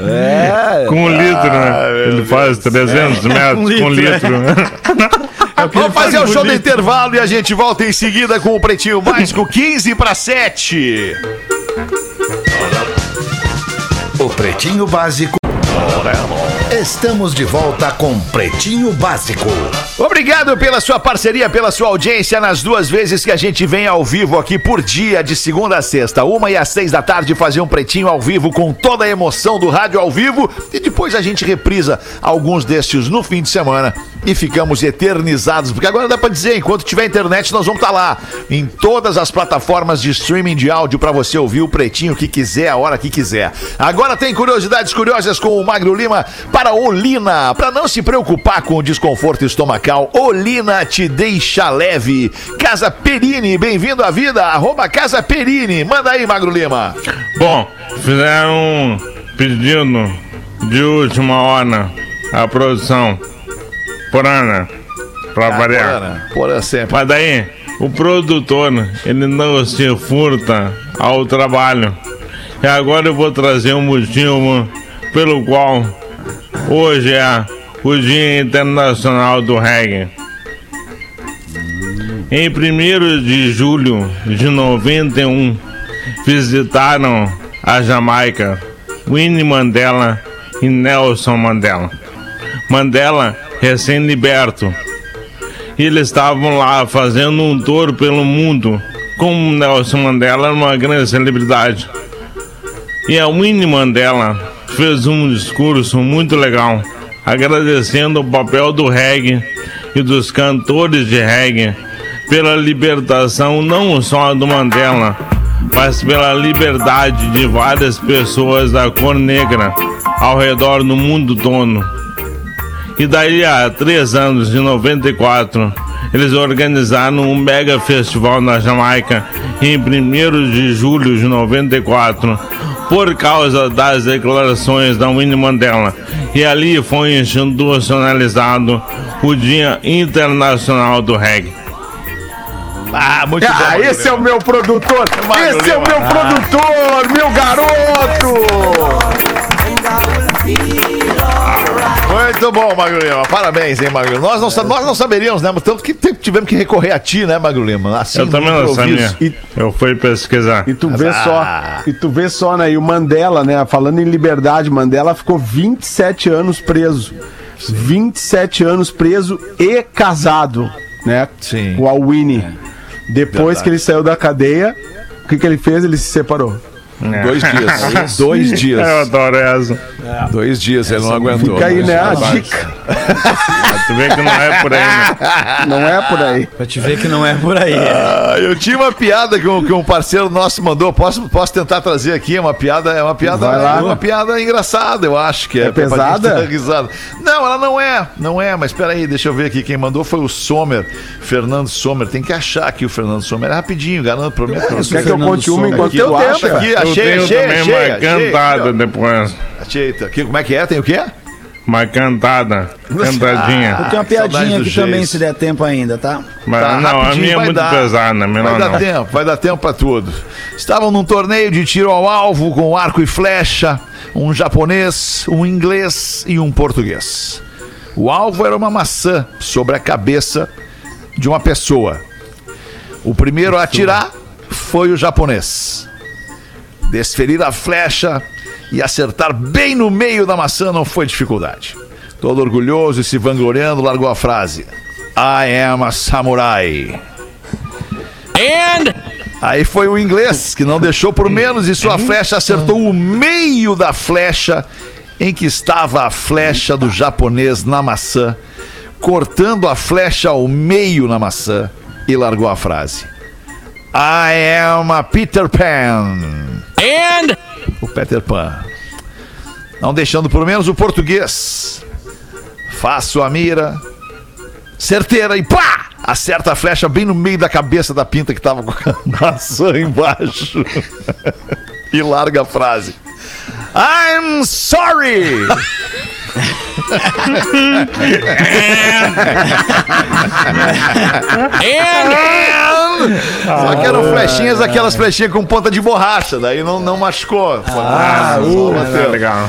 É. Com um litro, né? Ele faz 300 metros com um litro. Vamos fazer o show do intervalo e a gente volta em seguida com o Pretinho Básico 15 para 7. O Pretinho Básico. Estamos de volta com Pretinho Básico. Obrigado pela sua parceria, pela sua audiência nas duas vezes que a gente vem ao vivo aqui por dia, de segunda a sexta, uma e às seis da tarde, fazer um pretinho ao vivo com toda a emoção do rádio ao vivo e depois a gente reprisa alguns destes no fim de semana e ficamos eternizados, porque agora dá pra dizer, enquanto tiver internet, nós vamos estar lá em todas as plataformas de streaming de áudio pra você ouvir o pretinho que quiser, a hora que quiser. Agora tem curiosidades curiosas com o Magro Lima para Olina, para não se preocupar com o desconforto estomacal. Olina te deixa leve. Casa Perini, bem-vindo à vida. Arroba Casa Perini. Manda aí, Magro Lima. Bom, fizeram um pedido de última hora a produção. Por Ana. Pra variar. Por sempre. Mas daí, o produtor, ele não se furta ao trabalho. E agora eu vou trazer um motivo pelo qual hoje é o Dia Internacional do Reggae. Em 1 de julho de 91, visitaram a Jamaica Winnie Mandela e Nelson Mandela. Mandela, recém-liberto, eles estavam lá fazendo um tour pelo mundo. Como Nelson Mandela era uma grande celebridade. E a Winnie Mandela fez um discurso muito legal, agradecendo o papel do reggae e dos cantores de reggae pela libertação não só do Mandela, mas pela liberdade de várias pessoas da cor negra ao redor do mundo todo. E daí a três anos, de 94, eles organizaram um mega festival na Jamaica em 1 de julho de 94, por causa das declarações da Winnie Mandela. E ali foi institucionalizado o Dia Internacional do Reggae. Ah, muito bom. Ah, Magro esse é Lima. o meu produtor! Magro Esse é o Lima. meu produtor, meu garoto! Muito bom, Magro Lima. Parabéns, hein, Magro Lima. Nós não, sa- nós não saberíamos, né? Tanto que tivemos que recorrer a ti, né, Magro Lima? Assim, Eu também não sabia. Eu fui pesquisar. E tu vê Ah. só, e tu vê só, né? E o Mandela, né? Falando em liberdade, Mandela ficou 27 anos preso. 27 anos preso e casado, né? Sim. Com a Winnie. Depois que ele saiu da cadeia, o que, que ele fez? Ele se separou. Dois dias. Dois Eu dias. adoro essa. Dois dias, ele não aguentou. Fica aí, né? A Rapaz. dica. Tu vê que não é por aí, né? Não é por aí. Pra te ver que não é por aí. Ah, eu tinha uma piada que um, que um parceiro nosso mandou. Posso, posso tentar trazer aqui? É uma piada, é uma piada, Vai lá. é uma piada engraçada, eu acho que é. É pesada? Não, ela não é, não é. Mas peraí, deixa eu ver aqui. Quem mandou foi o Sommer, Fernando Sommer. Tem que achar aqui o Fernando Sommer. É rapidinho, garanto, prometo. você. Quer que eu conte uma enquanto eu acha? aqui, Eu achei, tenho achei, também achei, uma achei, cantada achei, depois. Tá aqui. Como é que é? Tem o quê? Uma cantada. Eu Cantadinha. tenho uma piadinha aqui também, se der tempo ainda, tá? Mas Tá, não, a minha é vai muito dar. pesada, Vai melhor dar não. tempo, vai dar tempo pra tudo. Estavam num torneio de tiro ao alvo com arco e flecha, um japonês, um inglês e um português. O alvo era uma maçã sobre a cabeça de uma pessoa. O primeiro a atirar foi o japonês. Desferir a flecha e acertar bem no meio da maçã não foi dificuldade. Todo orgulhoso e se vangloriando, largou a frase: I am a samurai. Aí foi o inglês que não deixou por menos e sua flecha acertou o meio da flecha em que estava a flecha do japonês na maçã, cortando a flecha ao meio na maçã e largou a frase: I am a Peter Pan. O Peter Pan. Não deixando por menos o português. Faço a mira, certeira e pá! Acerta a flecha bem no meio da cabeça da pinta que tava com a maçã embaixo. e larga a frase. I'm sorry! Só que eram flechinhas, aquelas flechinhas com ponta de borracha, daí não, não machucou. Ah, Só uh, bateu. é legal.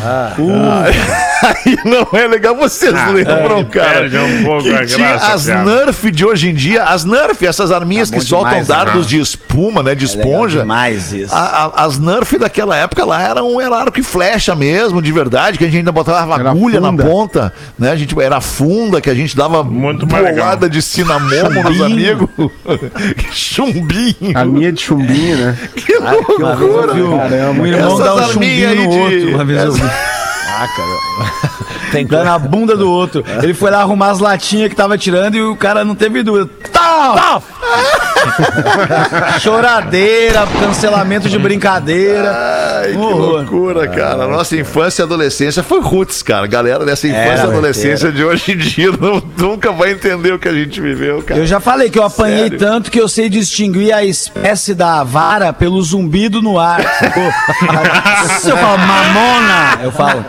Aí não é legal, vocês lembram, cara? perde um pouco que a tinha as piada. Nerf de hoje em dia, as Nerf, essas arminhas Tá que soltam demais, dardos né? de espuma, né? De Legal esponja. demais isso. A- a- as Nerf daquela época lá eram era arco e flecha mesmo, de verdade, que a gente ainda botava Era agulha na funda. ponta, né? A gente era funda que a gente dava Muito bolada de cinamomo nos amigos. Chumbinho. A minha é de chumbinho, né? Que loucura. Um irmão Essas dá um chumbinho aí no de- outro. Uma vez eu vi. Ah, cara. Tem Dá na bunda do outro. Ele foi lá arrumar as latinhas que tava tirando e o cara não teve dúvida. Tá! Choradeira, cancelamento de brincadeira. Ai, que Horror. loucura, cara. Nossa infância e adolescência foi roots, cara. Galera dessa infância e Era, adolescência de hoje em dia não- nunca vai entender o que a gente viveu, cara. Eu já falei que eu apanhei Sério? tanto que eu sei distinguir a espécie da vara pelo zumbido no ar. Se eu falo mamona, eu falo.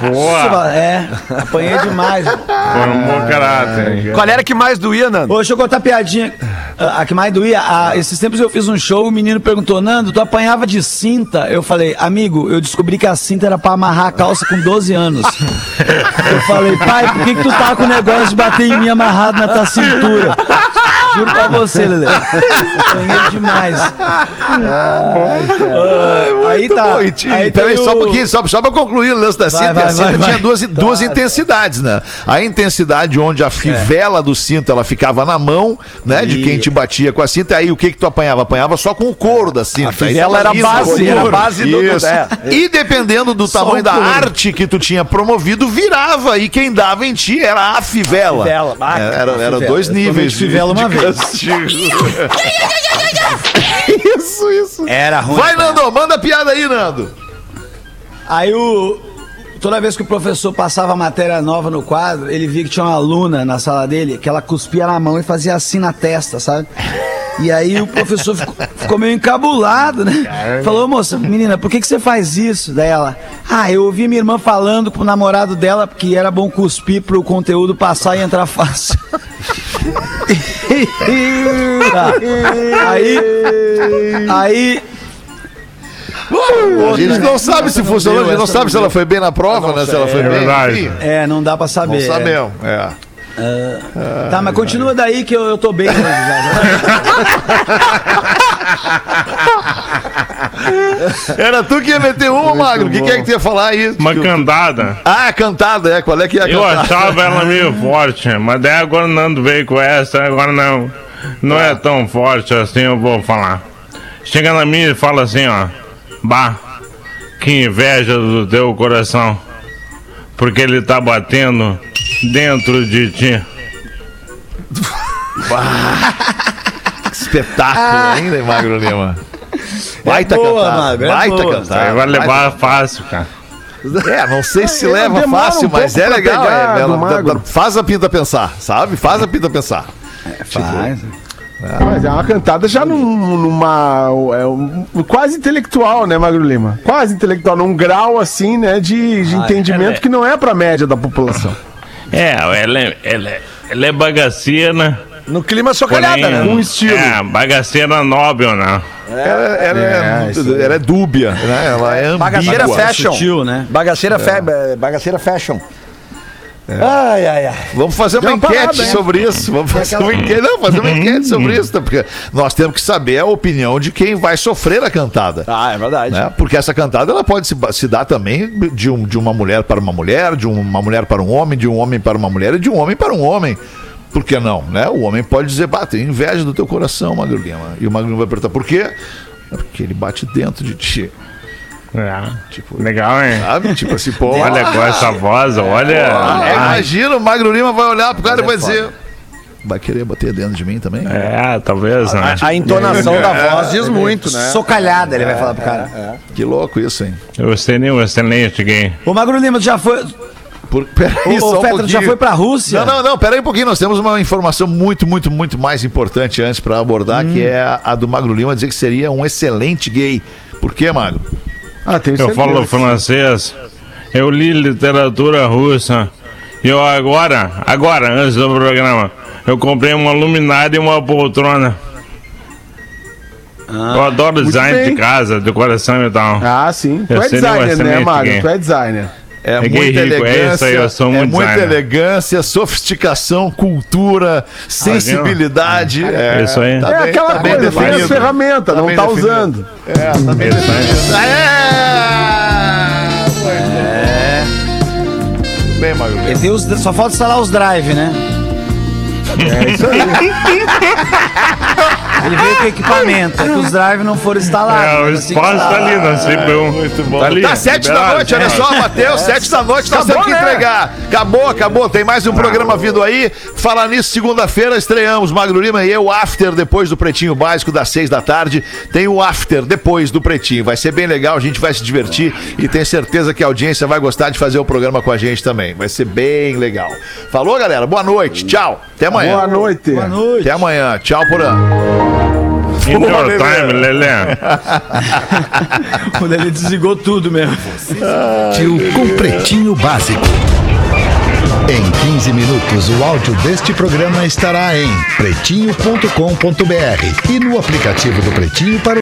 Boa. Se eu falo, É, apanhei demais. Formou caráter. Qual era que mais doía, Nando? Ô, deixa eu contar piadinha. A, a que mais doía, a- esses tempos eu fiz um show, o menino perguntou, Nando, tu apanhava de cinta? Eu falei, amigo, eu descobri que a cinta era pra amarrar a calça com 12 anos. Eu falei, pai, por que, que tu tá com o negócio de bater em mim amarrado na tua cintura? Juro pra você, Lelê. Apanhei demais. Ai, aí tá. Bom, e Aí peraí, tem só um o- pouquinho, só, só pra concluir o lance da cinta. vai, a cinta vai, tinha vai. duas, duas intensidades, né? A intensidade onde a fivela do cinto ela ficava na mão, né? De quem te batia com a cinta. Aí o que que tu apanhava? Apanhava só com o couro da cinta. A fivela era a base, era a base do- é. E dependendo do tamanho o da couro. arte que tu tinha promovido, virava. E quem dava em ti era a fivela. fivela. Ah, É, era era fivela. dois níveis. tomei fivela uma castigo. isso, isso. Era ruim. Vai, cara. Nando, manda a piada aí, Nando. Aí o. Toda vez que o professor passava matéria nova no quadro, ele via que tinha uma aluna na sala dele que ela cuspia na mão e fazia assim na testa, sabe? E aí o professor ficou, ficou meio encabulado, né? Falou, moça, menina, por que, que você faz isso? Daí ela, ah, eu ouvi minha irmã falando pro namorado dela que era bom cuspir pro conteúdo passar e entrar fácil. Tá. Aí. Aí. A gente não sabe se funcionou, a gente não sabe se ela foi bem na prova, né? Se ela foi É bem. verdade. É, não dá pra saber. Não sabemos. É. Tá, mas continua daí que eu, eu tô bem já. Era tu que ia meter uma, Magro. O que, que é que tu ia falar aí? Uma cantada. Ah, cantada, é. Qual é que é a Eu cantada? achava ela meio forte, mas daí agora o Nando veio com essa, agora não. Não é tão forte assim, eu vou falar. Chega na minha e fala assim, ó. Bah, que inveja do teu coração. Porque ele tá batendo dentro de ti. Espetáculo, hein, né, Magro Lima? Baita boa, cantada. Magro, é baita boa. vai levar fácil, cara. É, não sei se É, leva fácil, um mas é legal. pegar é, ela- faz a pinta pensar, sabe? Faz a pinta pensar. Faz. Mas é uma cantada já num- numa. É um- quase intelectual, né, Magro Lima? Quase intelectual, num grau assim, né, de, de entendimento é. que não é pra média da população. É, ela é, ela é, ela é bagaceira, No clima socalhada, porém... né? Um estilo. É, bagaceira nobre, né? Ela, ela é, É, isso ela é dúbia, né? Ela é Bagaceira ambígua. fashion. Sutil, né? Bagaceira, fe- bagaceira fashion. Ai, ai, ai. Vamos fazer uma uma enquete parada, sobre isso. Vamos fazer uma enquete, não, fazer uma enquete sobre isso, tá? porque nós temos que saber a opinião de quem vai sofrer a cantada. Ah, é verdade. né? Porque essa cantada ela pode se, se dar também de, um, de uma mulher para uma mulher, de uma mulher para um homem, de um homem para uma mulher e de um homem para um homem. Por que não? Né? O homem pode dizer, bah, tem inveja do teu coração, Magro Lima. E o Magro Lima vai perguntar, por quê? É porque ele bate dentro de ti. É, tipo, legal, hein? Sabe? Tipo assim, pô. Olha com essa voz, olha. É, imagina, o Magro Lima vai olhar pro cara e vai dizer. Vai querer bater dentro de mim também? É, talvez, né? A entonação da voz diz muito, né? Socalhada, ele vai falar pro cara. Que louco isso, hein? Eu seria um excelente gay. Ô, Magro Lima, tu já foi. Por... Peraí, só ô um já foi pra Rússia? Não, não, não, pera aí um pouquinho. Nós temos uma informação muito, muito, muito mais importante antes pra abordar, que é a, a do Magro Lima dizer que seria um excelente gay. Por quê, Magro? Ah, tenho Eu falo francês, eu li literatura russa. E eu agora, agora, antes do programa, eu comprei uma luminária e uma poltrona. eu adoro design bem. de casa, decoração e tal. Ah, sim. Tu Eu é um designer, né, Magro? Tu é designer. É, É muita gay rico, é elegância, isso aí, eu sou é muito muita elegância, sofisticação, cultura, sensibilidade. É isso aí. tá é bem- aquela tá coisa, tem as ferramentas, Tá não tá definido. usando. É, tá bem Isso aí. definido. É. Bem, Magro. Os- só falta instalar os drive, né? É isso aí. Ele veio com equipamento, é que os drive não foram instalados. É, o assim espaço tá ali na CPU. Muito bom. Tá ali, Tá sete da liberado. noite, olha só, bateu, sete da noite, nós temos que né? entregar. Acabou, acabou, tem mais um programa vindo aí. Falar nisso, segunda-feira estreamos, Magro Lima e eu, After, depois do Pretinho Básico, das seis da tarde. Tem o After, depois do Pretinho. Vai ser bem legal, a gente vai se divertir e tenho certeza que a audiência vai gostar de fazer o programa com a gente também. Vai ser bem legal. Falou, galera? Boa noite, tchau. Até amanhã. Boa noite. Boa noite. Até amanhã. Tchau, Porã. In your Lelê. time, Lelê. Quando ele desligou tudo mesmo. Tio com Pretinho Básico. Em 15 minutos, o áudio deste programa estará em pretinho.com.br e no aplicativo do Pretinho para o